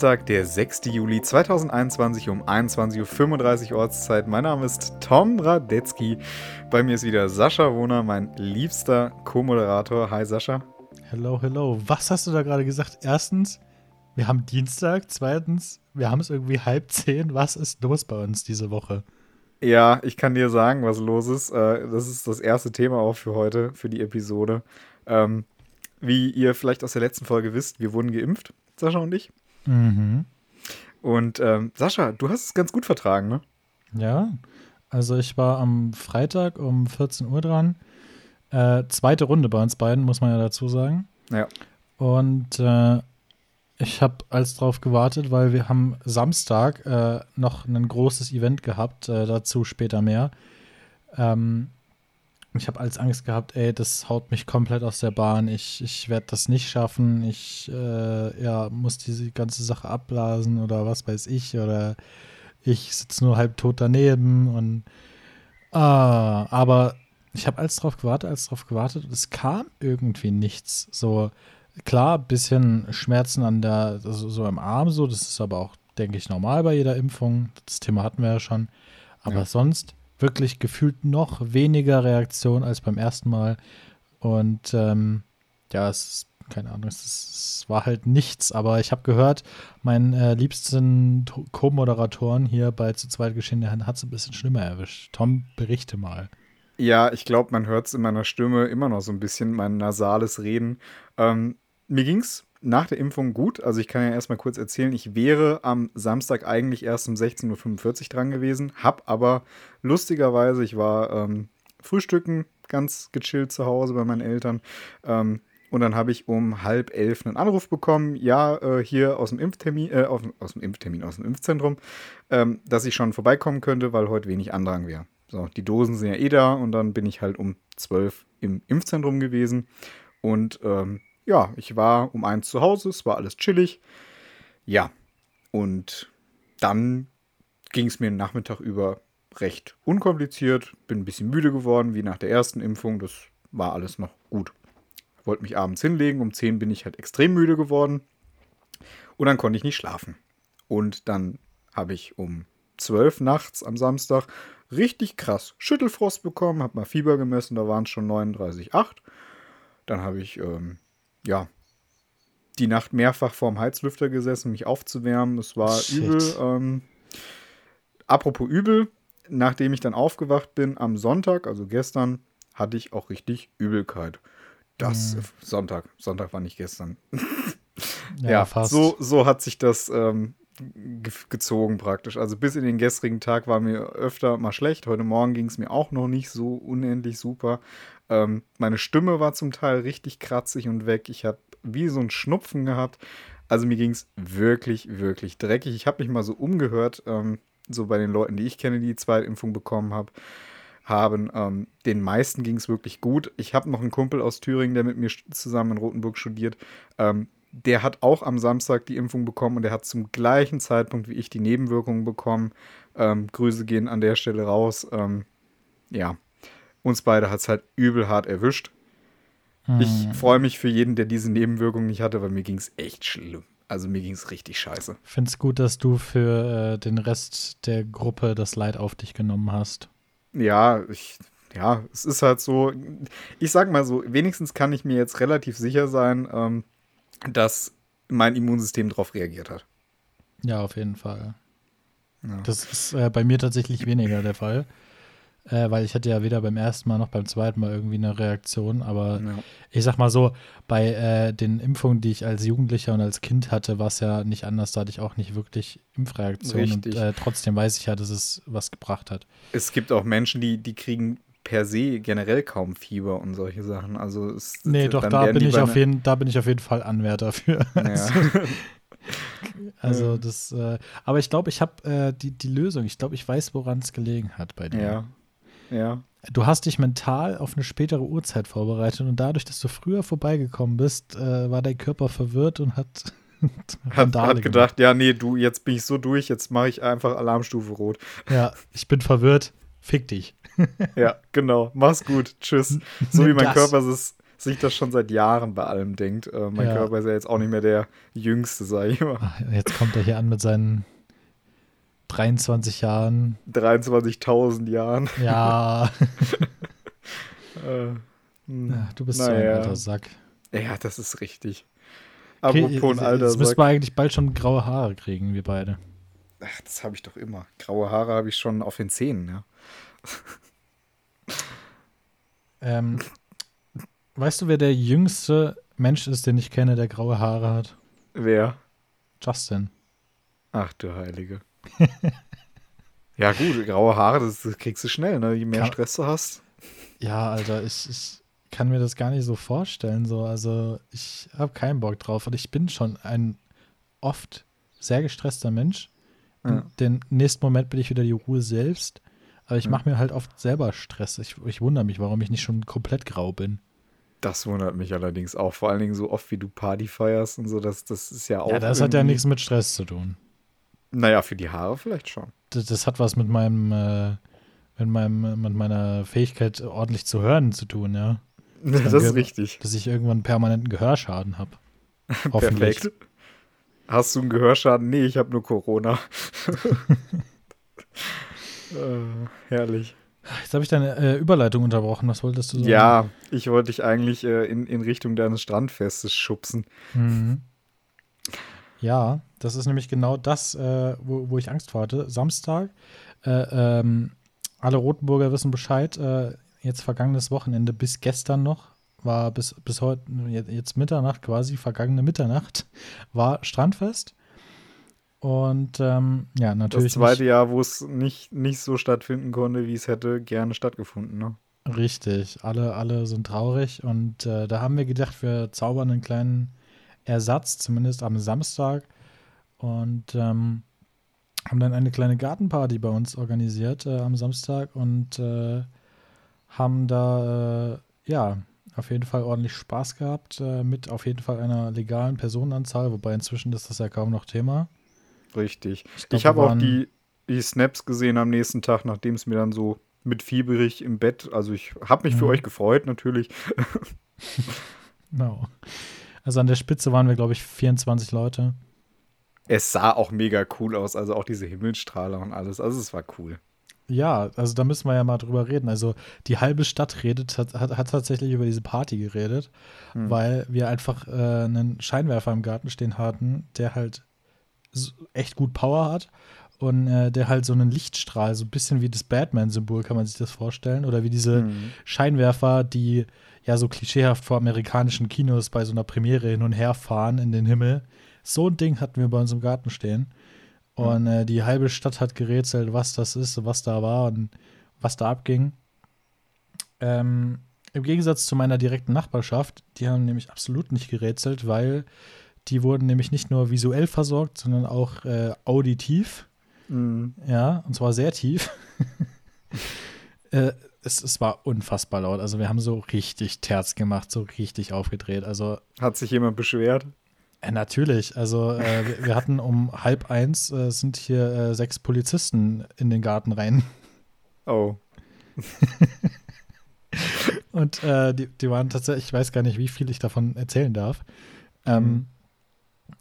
Dienstag, der 6. Juli 2021 um 21.35 Uhr Ortszeit. Mein Name ist Tom Radetzky. Bei mir ist wieder Sascha Wohner, mein liebster Co-Moderator. Hi Sascha. Hello, hello. Was hast du da gerade gesagt? Erstens, wir haben Dienstag. Zweitens, wir haben es irgendwie halb zehn. Was ist los bei uns diese Woche? Ja, ich kann dir sagen, was los ist. Äh, das ist das erste Thema auch für heute, für die Episode. Ähm, wie ihr vielleicht aus der letzten Folge wisst, wir wurden geimpft. Sascha und ich. Mhm. Und ähm, Sascha, du hast es ganz gut vertragen, ne? Ja, also ich war am Freitag um 14 Uhr dran. Äh, zweite Runde bei uns beiden, muss man ja dazu sagen. Ja. Und äh, ich habe als drauf gewartet, weil wir haben Samstag äh, noch ein großes Event gehabt, äh, dazu später mehr. Ähm, ich habe als Angst gehabt, ey, das haut mich komplett aus der Bahn. Ich, ich werde das nicht schaffen. Ich äh, ja, muss diese ganze Sache abblasen oder was weiß ich. Oder ich sitze nur halb tot daneben. Und ah, aber ich habe alles drauf gewartet, alles drauf gewartet und es kam irgendwie nichts. So, klar, bisschen Schmerzen an der, also so im Arm, so, das ist aber auch, denke ich, normal bei jeder Impfung. Das Thema hatten wir ja schon. Aber ja. sonst wirklich gefühlt noch weniger Reaktion als beim ersten Mal. Und ähm, ja, es ist, keine Ahnung, es, ist, es, war halt nichts, aber ich habe gehört, meinen äh, liebsten Co-Moderatoren hier bei Zu zweit geschehen, der hat es ein bisschen schlimmer erwischt. Tom, berichte mal. Ja, ich glaube, man hört es in meiner Stimme immer noch so ein bisschen, mein nasales Reden. Ähm, mir es nach der Impfung gut. Also ich kann ja erstmal kurz erzählen, ich wäre am Samstag eigentlich erst um 16.45 Uhr dran gewesen, hab aber lustigerweise, ich war ähm, frühstücken, ganz gechillt zu Hause bei meinen Eltern. Ähm, und dann habe ich um halb elf einen Anruf bekommen, ja, äh, hier aus dem Impftermin, äh, aus, aus, dem Impftermin, aus dem Impfzentrum, ähm, dass ich schon vorbeikommen könnte, weil heute wenig Andrang wäre. So, die Dosen sind ja eh da und dann bin ich halt um zwölf im Impfzentrum gewesen. Und ähm, ja, ich war um eins zu Hause, es war alles chillig. Ja, und dann ging es mir den Nachmittag über recht unkompliziert. Bin ein bisschen müde geworden, wie nach der ersten Impfung. Das war alles noch gut. Wollte mich abends hinlegen. Um 10 bin ich halt extrem müde geworden. Und dann konnte ich nicht schlafen. Und dann habe ich um 12 nachts am Samstag richtig krass Schüttelfrost bekommen, habe mal Fieber gemessen, da waren es schon 39,8. Dann habe ich ähm, ja, die Nacht mehrfach vorm Heizlüfter gesessen, mich aufzuwärmen. Es war Shit. übel. Ähm, apropos übel, nachdem ich dann aufgewacht bin am Sonntag, also gestern, hatte ich auch richtig Übelkeit. Das mhm. Sonntag, Sonntag war nicht gestern. ja, ja so, so hat sich das ähm, gezogen praktisch. Also bis in den gestrigen Tag war mir öfter mal schlecht. Heute Morgen ging es mir auch noch nicht so unendlich super. Ähm, meine Stimme war zum Teil richtig kratzig und weg. Ich habe wie so ein Schnupfen gehabt. Also mir ging es wirklich, wirklich dreckig. Ich habe mich mal so umgehört, ähm, so bei den Leuten, die ich kenne, die die Zweitimpfung bekommen hab, haben. Ähm, den meisten ging es wirklich gut. Ich habe noch einen Kumpel aus Thüringen, der mit mir zusammen in Rothenburg studiert. Ähm, der hat auch am Samstag die Impfung bekommen und der hat zum gleichen Zeitpunkt wie ich die Nebenwirkungen bekommen. Ähm, Grüße gehen an der Stelle raus. Ähm, ja, uns beide hat es halt übel hart erwischt. Hm. Ich freue mich für jeden, der diese Nebenwirkungen nicht hatte, weil mir ging es echt schlimm. Also mir ging es richtig scheiße. Es gut, dass du für äh, den Rest der Gruppe das Leid auf dich genommen hast. Ja, ich, ja, es ist halt so. Ich sag mal so, wenigstens kann ich mir jetzt relativ sicher sein, ähm, dass mein Immunsystem darauf reagiert hat. Ja, auf jeden Fall. Ja. Das ist äh, bei mir tatsächlich weniger der Fall. Äh, weil ich hatte ja weder beim ersten Mal noch beim zweiten Mal irgendwie eine Reaktion. Aber ja. ich sag mal so, bei äh, den Impfungen, die ich als Jugendlicher und als Kind hatte, war es ja nicht anders. Da hatte ich auch nicht wirklich Impfreaktionen. Und äh, trotzdem weiß ich ja, dass es was gebracht hat. Es gibt auch Menschen, die, die kriegen per se generell kaum Fieber und solche Sachen. Also es, nee, doch, da bin, ich auf jeden, da bin ich auf jeden Fall Anwärter für. Ja. also das, äh, aber ich glaube, ich habe äh, die, die Lösung. Ich glaube, ich weiß, woran es gelegen hat bei dir. Ja, ja. Du hast dich mental auf eine spätere Uhrzeit vorbereitet und dadurch, dass du früher vorbeigekommen bist, äh, war dein Körper verwirrt und hat. hat, hat gedacht, ja, nee, du, jetzt bin ich so durch, jetzt mache ich einfach Alarmstufe rot. Ja, ich bin verwirrt. Fick dich. Ja, genau. Mach's gut. Tschüss. So wie mein das. Körper es sich das schon seit Jahren bei allem denkt. Äh, mein ja. Körper ist ja jetzt auch nicht mehr der jüngste, sag ich mal. Ach, jetzt kommt er hier an mit seinen 23 Jahren. 23.000 Jahren. Ja. äh, hm. ja du bist naja. so ein alter Sack. Ja, das ist richtig. Apropos okay, ein alter Jetzt müssen wir eigentlich bald schon graue Haare kriegen, wir beide. Ach, das habe ich doch immer. Graue Haare habe ich schon auf den Zähnen, ja. Ähm, weißt du, wer der jüngste Mensch ist, den ich kenne, der graue Haare hat? Wer? Justin. Ach du Heilige. ja, gut, graue Haare, das, das, kriegst du schnell, ne? Je mehr Kann, Stress du hast. Ja, Alter, ich, ich kann mir das gar nicht so vorstellen. So. Also, ich habe keinen Bock drauf. Und ich bin schon ein oft sehr gestresster Mensch. Ja. Den nächsten Moment bin ich wieder die Ruhe selbst. Aber ich mache mir halt oft selber Stress. Ich, ich wundere mich, warum ich nicht schon komplett grau bin. Das wundert mich allerdings auch. Vor allen Dingen so oft, wie du Party feierst und so. Das, das ist ja auch. Ja, das hat ja nichts mit Stress zu tun. Naja, für die Haare vielleicht schon. Das, das hat was mit meinem, äh, mit meinem, mit meiner Fähigkeit, ordentlich zu hören zu tun, ja. Das, das ist richtig. Dass ich irgendwann permanenten Gehörschaden habe. Hoffentlich. Perfekt. Hast du einen Gehörschaden? Nee, ich habe nur Corona. äh, herrlich. Jetzt habe ich deine äh, Überleitung unterbrochen. Was wolltest du sagen? Ja, ich wollte dich eigentlich äh, in, in Richtung deines Strandfestes schubsen. Mhm. Ja, das ist nämlich genau das, äh, wo, wo, ich Angst vor hatte. Samstag, äh, ähm, alle Rotenburger wissen Bescheid. Äh, jetzt vergangenes Wochenende bis gestern noch war bis, bis heute, jetzt Mitternacht quasi, vergangene Mitternacht, war Strandfest. Und ähm, ja, natürlich. Das zweite nicht, Jahr, wo es nicht, nicht so stattfinden konnte, wie es hätte gerne stattgefunden, ne? Richtig, alle, alle sind traurig und äh, da haben wir gedacht, wir zaubern einen kleinen Ersatz, zumindest am Samstag. Und ähm, haben dann eine kleine Gartenparty bei uns organisiert äh, am Samstag und äh, haben da, äh, ja, auf jeden Fall ordentlich Spaß gehabt, äh, mit auf jeden Fall einer legalen Personenanzahl, wobei inzwischen ist das ja kaum noch Thema. Richtig. Ich, ich habe auch die, die Snaps gesehen am nächsten Tag, nachdem es mir dann so mit fieberig im Bett, also ich habe mich mhm. für euch gefreut, natürlich. genau. Also an der Spitze waren wir, glaube ich, 24 Leute. Es sah auch mega cool aus, also auch diese Himmelstrahler und alles. Also es war cool. Ja, also da müssen wir ja mal drüber reden. Also die halbe Stadt redet, hat, hat, hat tatsächlich über diese Party geredet, hm. weil wir einfach äh, einen Scheinwerfer im Garten stehen hatten, der halt echt gut Power hat und äh, der halt so einen Lichtstrahl, so ein bisschen wie das Batman-Symbol, kann man sich das vorstellen. Oder wie diese hm. Scheinwerfer, die ja so klischeehaft vor amerikanischen Kinos bei so einer Premiere hin und her fahren in den Himmel. So ein Ding hatten wir bei uns im Garten stehen. Und äh, die halbe Stadt hat gerätselt, was das ist, was da war und was da abging. Ähm, Im Gegensatz zu meiner direkten Nachbarschaft, die haben nämlich absolut nicht gerätselt, weil die wurden nämlich nicht nur visuell versorgt, sondern auch äh, auditiv. Mhm. Ja, und zwar sehr tief. äh, es, es war unfassbar laut. Also wir haben so richtig Terz gemacht, so richtig aufgedreht. Also hat sich jemand beschwert? Äh, natürlich. Also äh, wir, wir, hatten um halb eins äh, sind hier äh, sechs Polizisten in den Garten rein. Oh. Und äh, die, die waren tatsächlich, ich weiß gar nicht, wie viel ich davon erzählen darf. Ähm, mhm.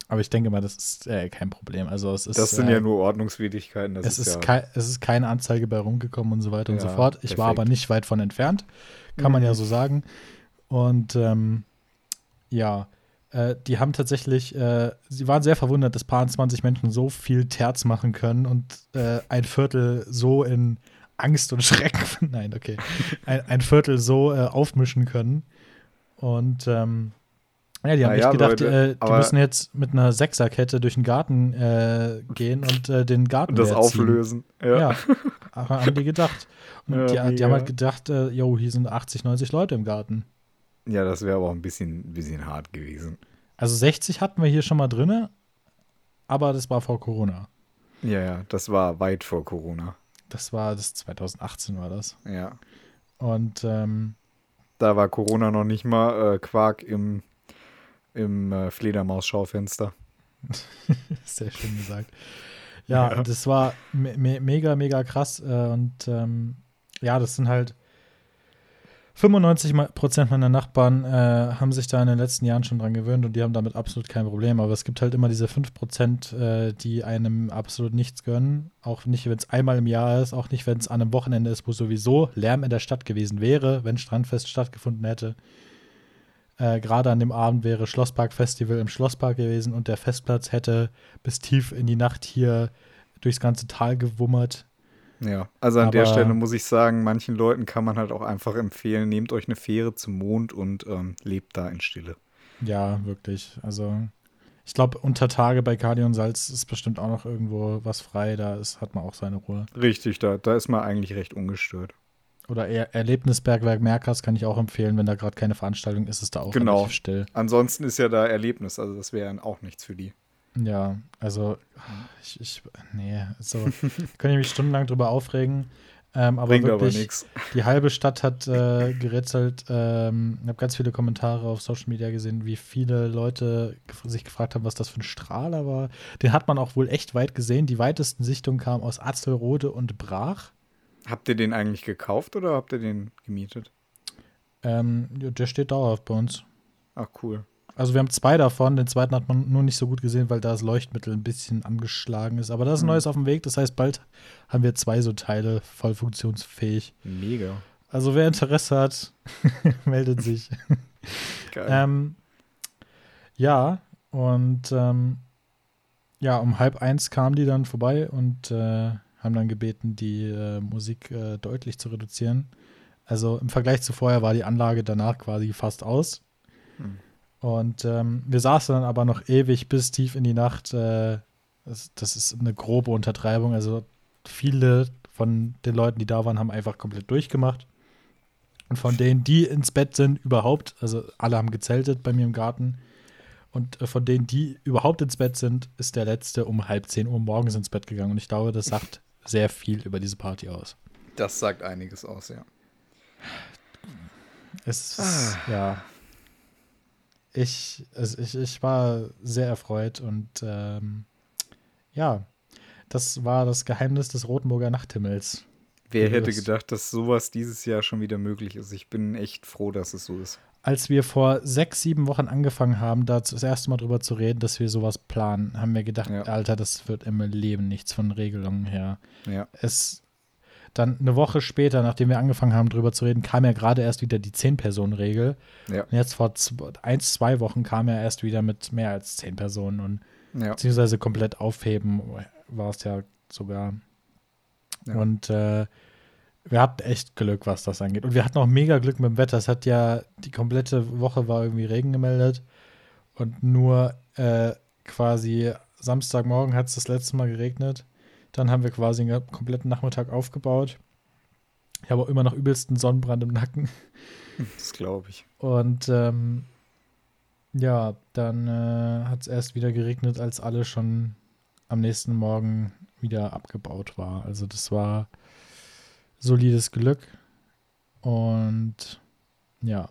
Aber ich denke mal, das ist äh, kein Problem. Also es ist, das sind ja nur Ordnungswidrigkeiten. es, ist, ist ja es ist keine Anzeige bei rumgekommen und so weiter ja, und so fort. Ich perfekt. war aber nicht weit von entfernt, kann mhm. man ja mhm. so sagen. Und ähm, ja, äh, die haben tatsächlich, äh, sie waren sehr verwundert, dass paar 20 Menschen so viel Terz machen können und äh, ein Viertel so in Angst und Schrecken, nein, okay, ein, ein Viertel so äh, aufmischen können. Und ähm, ja, die haben echt ja, gedacht, Leute, die, äh, die müssen jetzt mit einer Sechserkette durch den Garten äh, gehen und äh, den Garten und das auflösen. Ja. ja, haben die gedacht. Und ja, die, die, haben halt gedacht, äh, jo, hier sind 80, 90 Leute im Garten. Ja, das wäre aber auch ein bisschen, bisschen hart gewesen. Also 60 hatten wir hier schon mal drin, aber das war vor Corona. Ja, ja, das war weit vor Corona. Das war, das 2018 war das. Ja. Und ähm, da war Corona noch nicht mal äh, Quark im, im äh, Fledermaus-Schaufenster. Sehr schön gesagt. Ja, ja. das war me mega, mega krass. Äh, und ähm, ja, das sind halt 95 Prozent meiner Nachbarn äh, haben sich da in den letzten Jahren schon dran gewöhnt und die haben damit absolut kein Problem. Aber es gibt halt immer diese 5 Prozent, äh, die einem absolut nichts gönnen. Auch nicht, wenn es einmal im Jahr ist, auch nicht, wenn es an einem Wochenende ist, wo sowieso Lärm in der Stadt gewesen wäre, wenn Strandfest stattgefunden hätte. Äh, Gerade an dem Abend wäre Schlosspark-Festival im Schlosspark gewesen und der Festplatz hätte bis tief in die Nacht hier durchs ganze Tal gewummert. Ja, also an Aber der Stelle muss ich sagen, manchen Leuten kann man halt auch einfach empfehlen, nehmt euch eine Fähre zum Mond und ähm, lebt da in Stille. Ja, wirklich. Also ich glaube, unter Tage bei Kali und Salz ist bestimmt auch noch irgendwo was frei. Da ist, hat man auch seine Ruhe. Richtig, da, da ist man eigentlich recht ungestört. Oder er Erlebnisbergwerk Merkers kann ich auch empfehlen, wenn da gerade keine Veranstaltung ist, ist da auch genau. still. Ansonsten ist ja da Erlebnis, also das wäre auch nichts für die. Ja, also ich, ich nee, so kann ich mich stundenlang drüber aufregen. Ähm, aber Bringt wirklich, aber die halbe Stadt hat äh, gerätselt. Ähm, ich habe ganz viele Kommentare auf Social Media gesehen, wie viele Leute sich gefragt haben, was das für ein Strahler war. Den hat man auch wohl echt weit gesehen. Die weitesten Sichtungen kamen aus Azelrode und Brach. Habt ihr den eigentlich gekauft oder habt ihr den gemietet? Ähm, der steht dauerhaft bei uns. Ach, cool. Also wir haben zwei davon, den zweiten hat man nur nicht so gut gesehen, weil da das Leuchtmittel ein bisschen angeschlagen ist. Aber da ist ein mhm. neues auf dem Weg, das heißt, bald haben wir zwei so Teile voll funktionsfähig. Mega. Also wer Interesse hat, meldet sich. Geil. ähm, ja, und ähm, ja, um halb eins kamen die dann vorbei und äh, haben dann gebeten, die äh, Musik äh, deutlich zu reduzieren. Also im Vergleich zu vorher war die Anlage danach quasi fast aus. Mhm. Und ähm, wir saßen dann aber noch ewig bis tief in die Nacht. Äh, das, das, ist eine grobe Untertreibung. Also viele von den Leuten, die da waren, haben einfach komplett durchgemacht. Und von denen, die ins Bett sind, überhaupt, also alle haben gezeltet bei mir im Garten. Und äh, von denen, die überhaupt ins Bett sind, ist der letzte um halb zehn Uhr morgens ins Bett gegangen. Und ich glaube, das sagt sehr viel über diese Party aus. Das sagt einiges aus, ja. Es, ah. ja, ich, also ich, ich war sehr erfreut und ähm, ja, das war das Geheimnis des Rotenburger Nachthimmels. Wer hätte gedacht, dass sowas dieses Jahr schon wieder möglich ist? Ich bin echt froh, dass es so ist. Als wir vor sechs, sieben Wochen angefangen haben, da das erste Mal drüber zu reden, dass wir sowas planen, haben wir gedacht, ja. Alter, das wird im Leben nichts von Regelungen her. Ja. Es dann eine Woche später, nachdem wir angefangen haben, drüber zu reden, kam ja gerade erst wieder die 10-Personen-Regel. Ja. Und jetzt vor zwei, ein, zwei Wochen kam er erst wieder mit mehr als 10 Personen und ja. beziehungsweise komplett aufheben war es ja sogar. Ja. Und äh, wir hatten echt Glück, was das angeht. Und wir hatten auch mega Glück mit dem Wetter. Es hat ja die komplette Woche war irgendwie Regen gemeldet. Und nur äh, quasi Samstagmorgen hat es das letzte Mal geregnet. Dann haben wir quasi einen kompletten Nachmittag aufgebaut. Ich habe auch immer noch übelsten Sonnenbrand im Nacken. Das glaube ich. Und ähm, ja, dann äh, hat es erst wieder geregnet, als alle schon am nächsten Morgen wieder abgebaut war. Also das war solides Glück. Und ja,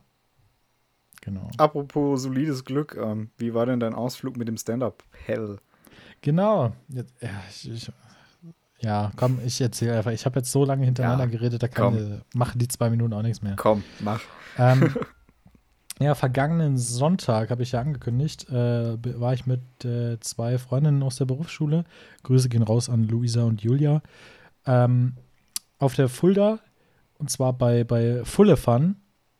genau. Apropos solides Glück, ähm, wie war denn dein Ausflug mit dem Stand-Up Hell? Genau. Jetzt, ja, ich, ich, ja, komm, ich erzähle einfach. Ich habe jetzt so lange hintereinander ja, geredet, da kann, äh, machen die zwei Minuten auch nichts mehr. Komm, mach. Ähm, ja, vergangenen Sonntag habe ich ja angekündigt, äh, war ich mit äh, zwei Freundinnen aus der Berufsschule. Grüße gehen raus an Luisa und Julia. Ähm, auf der Fulda, und zwar bei, bei Fulle Fun.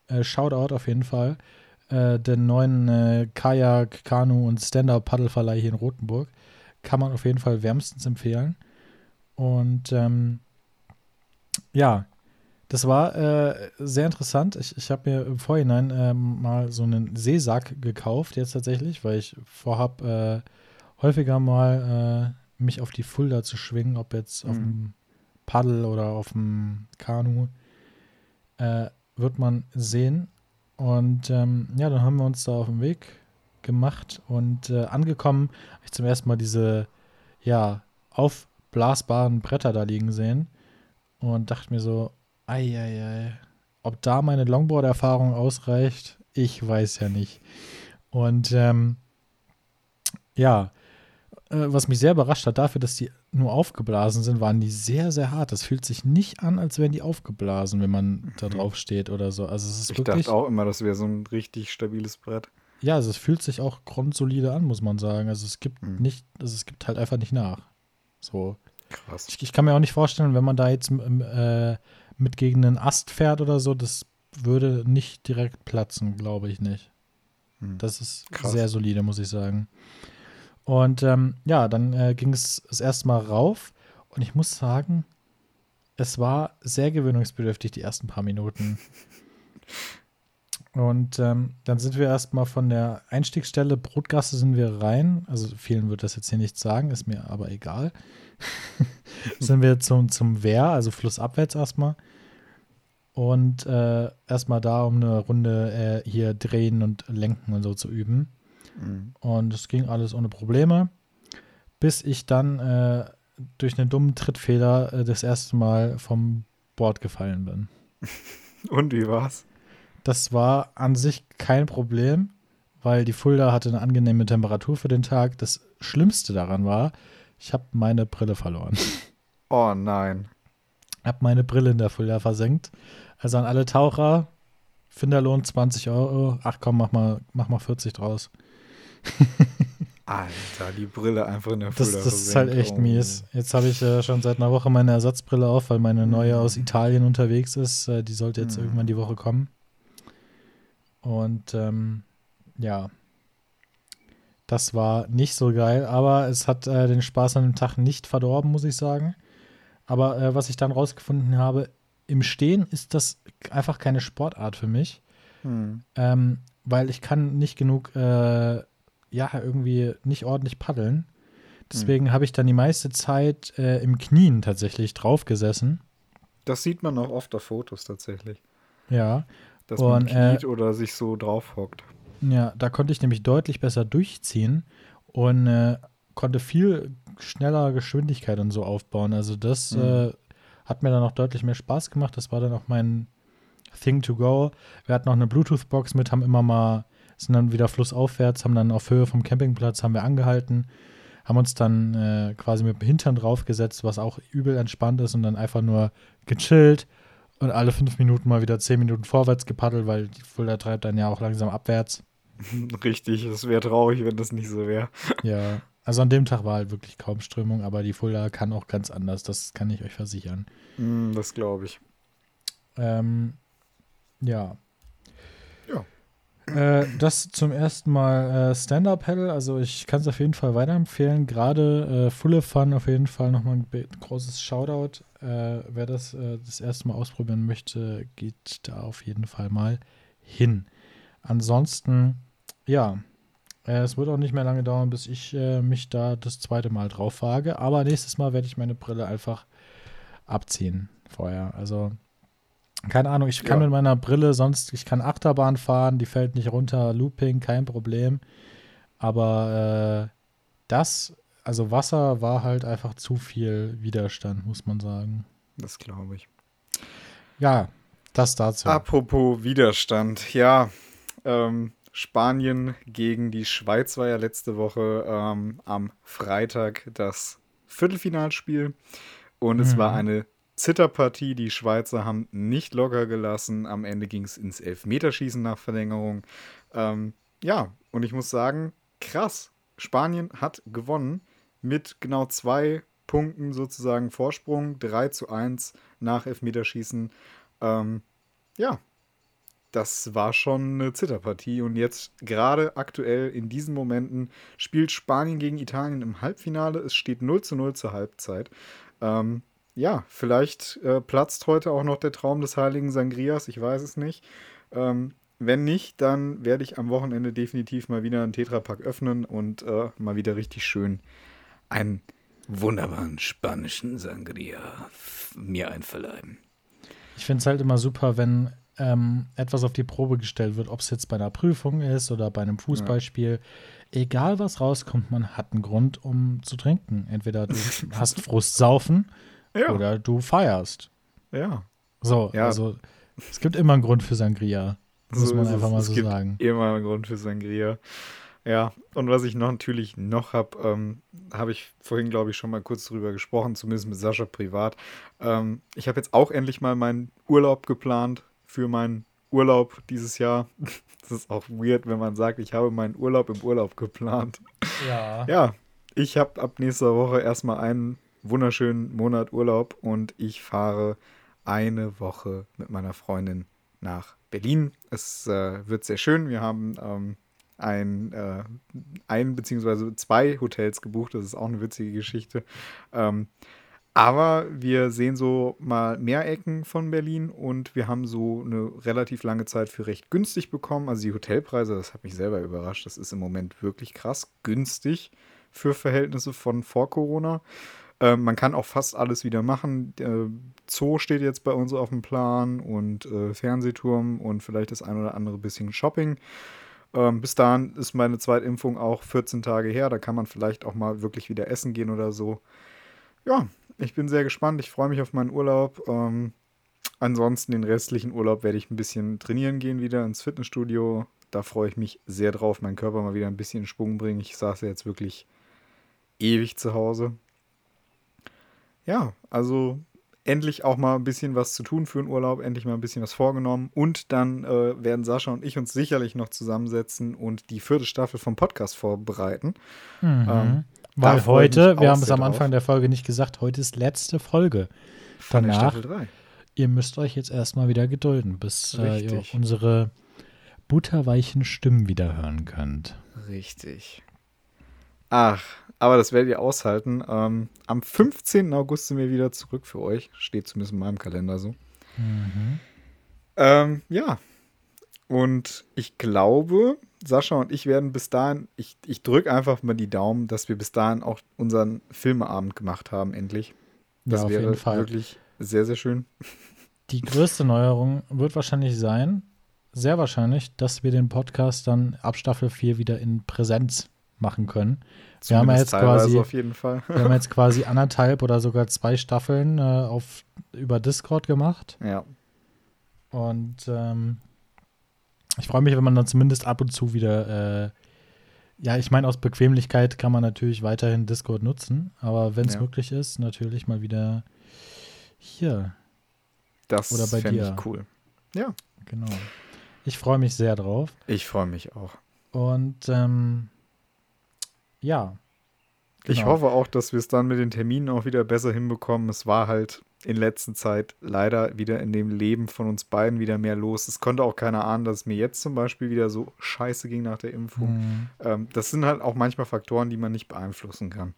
Äh, Shoutout auf jeden Fall. Äh, den neuen äh, Kajak, Kanu und Stand-Up-Paddelverleih hier in Rothenburg. Kann man auf jeden Fall wärmstens empfehlen. Und ähm, ja, das war äh, sehr interessant. Ich, ich habe mir im Vorhinein äh, mal so einen Seesack gekauft, jetzt tatsächlich, weil ich vorhab, äh, häufiger mal äh, mich auf die Fulda zu schwingen, ob jetzt mhm. auf dem Paddel oder auf dem Kanu. Äh, wird man sehen. Und ähm, ja, dann haben wir uns da auf den Weg gemacht und äh, angekommen, habe ich zum ersten Mal diese, ja, auf blasbaren Bretter da liegen sehen und dachte mir so, ei, ei, ei, ob da meine Longboard-Erfahrung ausreicht, ich weiß ja nicht. Und ähm, ja, äh, was mich sehr überrascht hat, dafür, dass die nur aufgeblasen sind, waren die sehr, sehr hart. Das fühlt sich nicht an, als wären die aufgeblasen, wenn man da Mhm. drauf steht oder so. Also es ist Ich wirklich. dachte auch immer, das wäre so ein richtig stabiles Brett. Ja, also es fühlt sich auch grundsolide an, muss man sagen. Also es gibt Mhm. nicht, also es gibt halt einfach nicht nach. So. Krass. Ich, ich kann mir auch nicht vorstellen, wenn man da jetzt ähm, äh, mit gegen einen Ast fährt oder so, das würde nicht direkt platzen, glaube ich nicht. Hm. Das ist Krass. sehr solide, muss ich sagen. Und ähm, ja, dann äh, ging es das erste Mal rauf und ich muss sagen, es war sehr gewöhnungsbedürftig, die ersten paar Minuten. Und ähm, dann sind wir erstmal von der Einstiegsstelle Brotgasse sind wir rein. Also vielen wird das jetzt hier nichts sagen, ist mir aber egal. sind wir zum, zum Wehr, also flussabwärts erstmal. Und äh, erstmal da, um eine Runde äh, hier drehen und lenken und so zu üben. Hm. Und es ging alles ohne Probleme, bis ich dann äh, durch einen dummen Trittfehler äh, das erste Mal vom Board gefallen bin. Und wie war's? Das war an sich kein Problem, weil die Fulda hatte eine angenehme Temperatur für den Tag. Das Schlimmste daran war, ich habe meine Brille verloren. Oh nein. habe meine Brille in der Fulda versenkt. Also an alle Taucher, Finderlohn 20 Euro. Ach komm, mach mal, mach mal 40 draus. Alter, die Brille einfach in der Das, Fulda das ist halt echt Oh. mies. Jetzt habe ich äh, schon seit einer Woche meine Ersatzbrille auf, weil meine neue Mhm. aus Italien unterwegs ist. Äh, die sollte jetzt Mhm. irgendwann die Woche kommen. Und ähm, ja, das war nicht so geil, aber es hat äh, den Spaß an dem Tag nicht verdorben, muss ich sagen. Aber äh, was ich dann rausgefunden habe, im Stehen ist das einfach keine Sportart für mich. Hm. Ähm, weil ich kann nicht genug, äh, ja, irgendwie nicht ordentlich paddeln. Deswegen habe ich dann die meiste Zeit äh, im Knien tatsächlich drauf gesessen. Das sieht man auch oft auf Fotos tatsächlich. Ja, Dass man Und, äh, kniet oder sich so drauf hockt. ja, da konnte ich nämlich deutlich besser durchziehen und äh, konnte viel schneller Geschwindigkeit und so aufbauen. Also das Mhm. äh, hat mir dann auch deutlich mehr Spaß gemacht. Das war dann auch mein Thing to go. Wir hatten noch eine Bluetooth-Box mit, haben immer mal, sind dann wieder flussaufwärts, haben dann auf Höhe vom Campingplatz, haben wir angehalten, haben uns dann äh, quasi mit dem Hintern draufgesetzt, was auch übel entspannt ist und dann einfach nur gechillt und alle fünf Minuten mal wieder zehn Minuten vorwärts gepaddelt, weil die Fulda treibt dann ja auch langsam abwärts. Richtig, es wäre traurig, wenn das nicht so wäre. Ja, also an dem Tag war halt wirklich kaum Strömung, aber die Fulda kann auch ganz anders, das kann ich euch versichern. Hm, das glaube ich. Ähm, ja. Ja. Äh, das zum ersten Mal äh, Stand-Up-Paddle, also ich kann es auf jeden Fall weiterempfehlen. Gerade äh, Full of Fun auf jeden Fall nochmal ein großes Shoutout. Äh, wer das äh, das erste Mal ausprobieren möchte, geht da auf jeden Fall mal hin. Ansonsten, ja, äh, es wird auch nicht mehr lange dauern, bis ich äh, mich da das zweite Mal drauf wage. Aber nächstes Mal werde ich meine Brille einfach abziehen vorher. Also keine Ahnung, ich kann Ja. mit meiner Brille sonst, ich kann Achterbahn fahren, die fällt nicht runter, Looping, kein Problem. Aber äh, das, also Wasser war halt einfach zu viel Widerstand, muss man sagen. Das glaube ich. Ja, das dazu. Apropos Widerstand, ja, ähm, Spanien gegen die Schweiz war ja letzte Woche ähm, am Freitag das Viertelfinalspiel und es Mhm. war eine Zitterpartie. Die Schweizer haben nicht locker gelassen. Am Ende ging es ins Elfmeterschießen nach Verlängerung. Ähm, ja, und ich muss sagen, krass. Spanien hat gewonnen mit genau zwei Punkten sozusagen Vorsprung. 3 zu 1 nach Elfmeterschießen. Ähm, ja, das war schon eine Zitterpartie. Und jetzt gerade aktuell in diesen Momenten spielt Spanien gegen Italien im Halbfinale. Es steht 0 zu 0 zur Halbzeit. Ähm, ja, vielleicht äh, platzt heute auch noch der Traum des heiligen Sangrias. Ich weiß es nicht. Ähm, wenn nicht, dann werde ich am Wochenende definitiv mal wieder einen Tetrapack öffnen und äh, mal wieder richtig schön einen wunderbaren spanischen Sangria mir einverleiben. Ich finde es halt immer super, wenn ähm, etwas auf die Probe gestellt wird, ob es jetzt bei einer Prüfung ist oder bei einem Fußballspiel. Egal was rauskommt, man hat einen Grund, um zu trinken. Entweder du hast Frust saufen Ja, oder du feierst. ja. So, Ja. also es gibt immer einen Grund für Sangria. Muss So man einfach es. mal es so gibt sagen. Immer einen Grund für Sangria. Ja, und was ich noch natürlich noch habe, ähm, habe ich vorhin, glaube ich, schon mal kurz drüber gesprochen, zumindest mit Sascha privat. Ähm, ich habe jetzt auch endlich mal meinen Urlaub geplant für meinen Urlaub dieses Jahr. Das ist auch weird, wenn man sagt, ich habe meinen Urlaub im Urlaub geplant. Ja. Ja, ich habe ab nächster Woche erstmal einen wunderschönen Monat Urlaub und ich fahre eine Woche mit meiner Freundin nach Berlin. Es äh, wird sehr schön. Wir haben ähm, ein, äh, ein beziehungsweise zwei Hotels gebucht. Das ist auch eine witzige Geschichte. Ähm, aber wir sehen so mal mehr Ecken von Berlin und wir haben so eine relativ lange Zeit für recht günstig bekommen. Also die Hotelpreise, das hat mich selber überrascht. Das ist im Moment wirklich krass günstig für Verhältnisse von vor Corona. Ähm, man kann auch fast alles wieder machen. Der Zoo steht jetzt bei uns auf dem Plan und äh, Fernsehturm und vielleicht das ein oder andere bisschen Shopping. Ähm, bis dahin ist meine Zweitimpfung auch 14 Tage her. Da kann man vielleicht auch mal wirklich wieder essen gehen oder so. Ja, ich bin sehr gespannt. Ich freue mich auf meinen Urlaub. Ähm, ansonsten den restlichen Urlaub werde ich ein bisschen trainieren gehen wieder ins Fitnessstudio. Da freue ich mich sehr drauf, meinen Körper mal wieder ein bisschen in Schwung bringen. Ich saß ja jetzt wirklich ewig zu Hause. Ja, also endlich auch mal ein bisschen was zu tun für den Urlaub, endlich mal ein bisschen was vorgenommen. Und dann äh, werden Sascha und ich uns sicherlich noch zusammensetzen und die vierte Staffel vom Podcast vorbereiten. Mhm. Ähm, weil heute, wir haben es am Anfang drauf. der Folge nicht gesagt, heute ist letzte Folge. Von Danach, der Staffel 3. Ihr müsst euch jetzt erstmal wieder gedulden, bis äh, ihr unsere butterweichen Stimmen wieder hören könnt. Richtig. Ach, aber das werdet ihr aushalten. Ähm, am 15. August sind wir wieder zurück für euch. Steht zumindest in meinem Kalender so. Mhm. Ähm, ja. Und ich glaube, Sascha und ich werden bis dahin, ich, ich drücke einfach mal die Daumen, dass wir bis dahin auch unseren Filmeabend gemacht haben, endlich. Das ja, wäre wirklich sehr, sehr schön. Die größte Neuerung wird wahrscheinlich sein, sehr wahrscheinlich, dass wir den Podcast dann ab Staffel 4 wieder in Präsenz machen können. Wir haben ja jetzt quasi auf jeden Fall. wir haben jetzt quasi anderthalb oder sogar zwei Staffeln äh, auf über Discord gemacht. Ja. Und ähm, ich freue mich, wenn man dann zumindest ab und zu wieder, äh, ja, ich meine, aus Bequemlichkeit kann man natürlich weiterhin Discord nutzen, aber wenn es ja. möglich ist, natürlich mal wieder hier. Das oder bei dir. Ich cool. Ja. Genau. Ich freue mich sehr drauf. Ich freue mich auch. Und ähm, ja. Genau. Ich hoffe auch, dass wir es dann mit den Terminen auch wieder besser hinbekommen. Es war halt in letzter Zeit leider wieder in dem Leben von uns beiden wieder mehr los. Es konnte auch keiner ahnen, dass es mir jetzt zum Beispiel wieder so scheiße ging nach der Impfung. Mhm. Ähm, das sind halt auch manchmal Faktoren, die man nicht beeinflussen kann.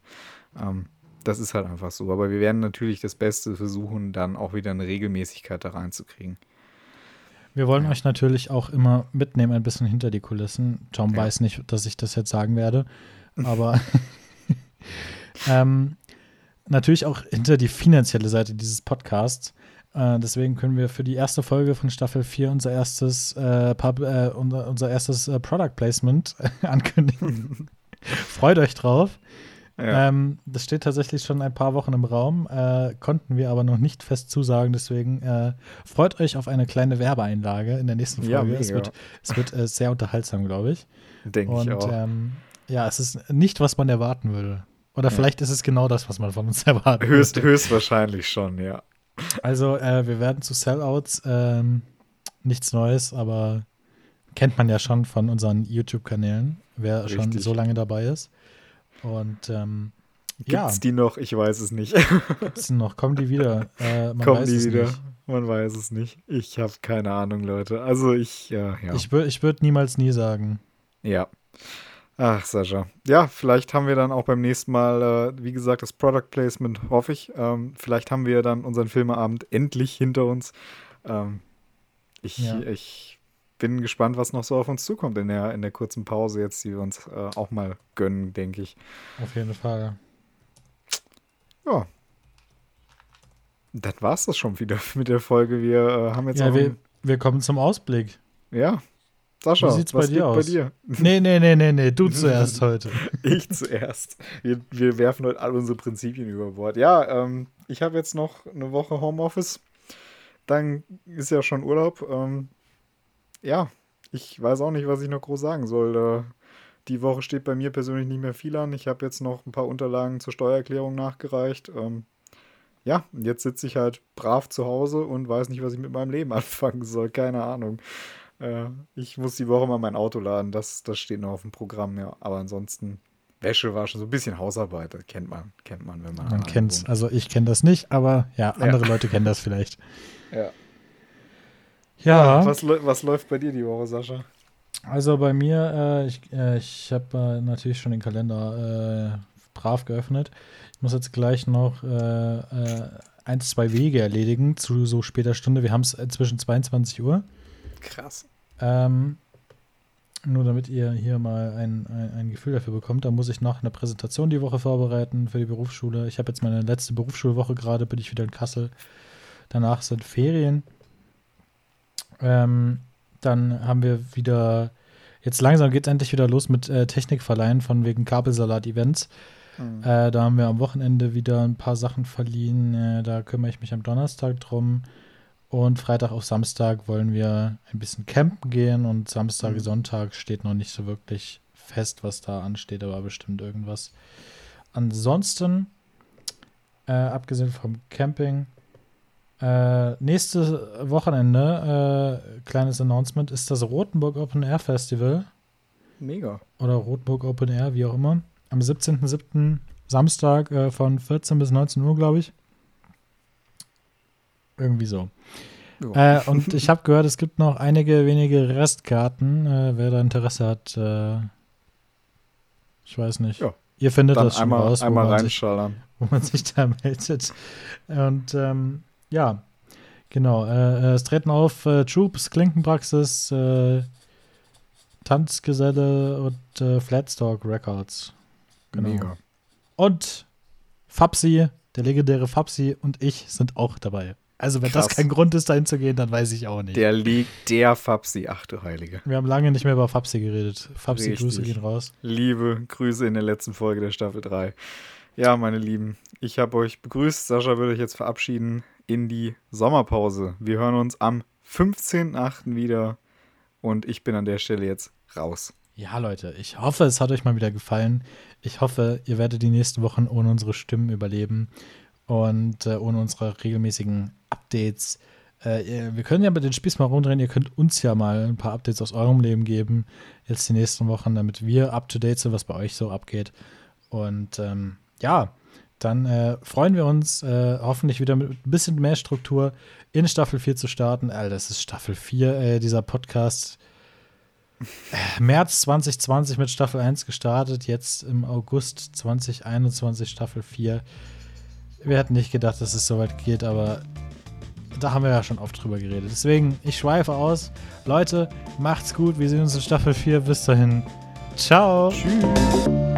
Ähm, das ist halt einfach so. Aber wir werden natürlich das Beste versuchen, dann auch wieder eine Regelmäßigkeit da reinzukriegen. Wir wollen ja. euch natürlich auch immer mitnehmen, ein bisschen hinter die Kulissen. Tom ja. weiß nicht, dass ich das jetzt sagen werde, aber ähm, natürlich auch hinter die finanzielle Seite dieses Podcasts. Äh, deswegen können wir für die erste Folge von Staffel 4 unser erstes, äh, Pub, äh, unser, unser, erstes äh, Product Placement ankündigen. Freut euch drauf. Ja. Ähm, das steht tatsächlich schon ein paar Wochen im Raum, äh, konnten wir aber noch nicht fest zusagen. Deswegen äh, freut euch auf eine kleine Werbeeinlage in der nächsten Folge. Ja, es wird, es wird sehr unterhaltsam, glaube ich. Denke ich auch. Ähm, ja, es ist nicht, was man erwarten würde. Oder ja. vielleicht ist es genau das, was man von uns erwartet. Höchst, höchstwahrscheinlich schon, ja. Also, äh, wir werden zu Sellouts. Ähm, nichts Neues, aber kennt man ja schon von unseren YouTube-Kanälen, wer Richtig. schon so lange dabei ist. Und ähm, Gibt's ja. die noch? Ich weiß es nicht. Gibt's die noch? Kommen die wieder? Äh, Kommen die wieder? Nicht. Man weiß es nicht. Ich habe keine Ahnung, Leute. Also ich, ja, ja. Ich würde ich würd niemals nie sagen. Ja. Ach, Sascha. Ja, vielleicht haben wir dann auch beim nächsten Mal, äh, wie gesagt, das Product Placement, hoffe ich. Ähm, vielleicht haben wir dann unseren Filmeabend endlich hinter uns. Ähm, ich, ja. ich bin gespannt, was noch so auf uns zukommt in der, in der kurzen Pause jetzt, die wir uns äh, auch mal gönnen, denke ich. Auf jeden Fall. Ja. Das war's das schon wieder mit der Folge. Wir äh, haben jetzt ja, wir, wir kommen zum Ausblick. Ja, Sascha, Wie sieht's was bei dir aus? bei dir? Nee, nee, nee, nee, nee, du zuerst heute. ich zuerst. Wir, wir werfen heute all unsere Prinzipien über Bord. Ja, ähm, ich habe jetzt noch eine Woche Homeoffice. Dann ist ja schon Urlaub. Ähm, ja, ich weiß auch nicht, was ich noch groß sagen soll. Die Woche steht bei mir persönlich nicht mehr viel an. Ich habe jetzt noch ein paar Unterlagen zur Steuererklärung nachgereicht. Ähm, ja, jetzt sitze ich halt brav zu Hause und weiß nicht, was ich mit meinem Leben anfangen soll. Keine Ahnung. Äh, ich muss die Woche mal mein Auto laden. Das, das steht noch auf dem Programm, ja. Aber ansonsten Wäsche waschen, so ein bisschen Hausarbeit. Das kennt man, kennt man, wenn man. Man kennt Also ich kenne das nicht, aber ja, andere ja. Leute kennen das vielleicht. Ja. Ja. Was, was läuft bei dir die Woche, Sascha? Also bei mir, äh, ich, äh, ich habe äh, natürlich schon den Kalender äh, brav geöffnet. Ich muss jetzt gleich noch äh, ein, zwei Wege erledigen zu so später Stunde. Wir haben es zwischen 22 Uhr. Krass. Ähm, nur damit ihr hier mal ein, ein, ein, Gefühl dafür bekommt, da muss ich noch eine Präsentation die Woche vorbereiten für die Berufsschule. Ich habe jetzt meine letzte Berufsschulwoche gerade, bin ich wieder in Kassel. Danach sind Ferien. Ähm, dann haben wir wieder, jetzt langsam geht es endlich wieder los mit äh, Technikverleihen von wegen Kabelsalat-Events. Mhm. Äh, da haben wir am Wochenende wieder ein paar Sachen verliehen. Äh, da kümmere ich mich am Donnerstag drum. Und Freitag auf Samstag wollen wir ein bisschen campen gehen und Samstag, mhm. Sonntag steht noch nicht so wirklich fest, was da ansteht, aber bestimmt irgendwas. Ansonsten, äh, abgesehen vom Camping, äh, nächste Wochenende, äh, kleines Announcement, ist das Rotenburg Open Air Festival. Mega. Oder Rotenburg Open Air, wie auch immer. Am 17.07. Samstag äh, von 14 bis 19 Uhr, glaube ich. Irgendwie so. Äh, und ich habe gehört, es gibt noch einige wenige Restkarten. Äh, wer da Interesse hat, äh, ich weiß nicht. Ja. Ihr findet Dann das schon einmal, raus, einmal wo, man sich, wo man sich da meldet. Und ähm, ja, genau. Äh, äh, es treten auf äh, Troops, Klinkenpraxis, äh, Tanzgeselle und Flatstock Records. Genau. Mega. Und Fapsi, der legendäre Fapsi und ich sind auch dabei. Also, wenn Krass. das kein Grund ist, dahin zu gehen, dann weiß ich auch nicht. Der liegt der Fapsi, ach du Heilige. Wir haben lange nicht mehr über Fapsi geredet. Fapsi, Richtig. Grüße gehen raus. Liebe Grüße in der letzten Folge der Staffel 3. Ja, meine Lieben, ich habe euch begrüßt. Sascha würde euch jetzt verabschieden in die Sommerpause. Wir hören uns am 15.8. wieder und ich bin an der Stelle jetzt raus. Ja, Leute, ich hoffe, es hat euch mal wieder gefallen. Ich hoffe, ihr werdet die nächsten Wochen ohne unsere Stimmen überleben und äh, ohne unsere regelmäßigen Updates. Äh, wir können ja mit den Spieß mal rumdrehen. Ihr könnt uns ja mal ein paar Updates aus eurem Leben geben, jetzt die nächsten Wochen, damit wir up to date sind, was bei euch so abgeht. Und ähm, ja, dann äh, freuen wir uns, äh, hoffentlich wieder mit ein bisschen mehr Struktur in Staffel 4 zu starten. Alter, das ist Staffel 4, äh, dieser Podcast. Äh, März 2020 mit Staffel 1 gestartet, jetzt im August 2021 Staffel 4. Wir hätten nicht gedacht, dass es so weit geht, aber da haben wir ja schon oft drüber geredet. Deswegen, ich schweife aus. Leute, macht's gut. Wir sehen uns in Staffel 4. Bis dahin. Ciao. Tschüss.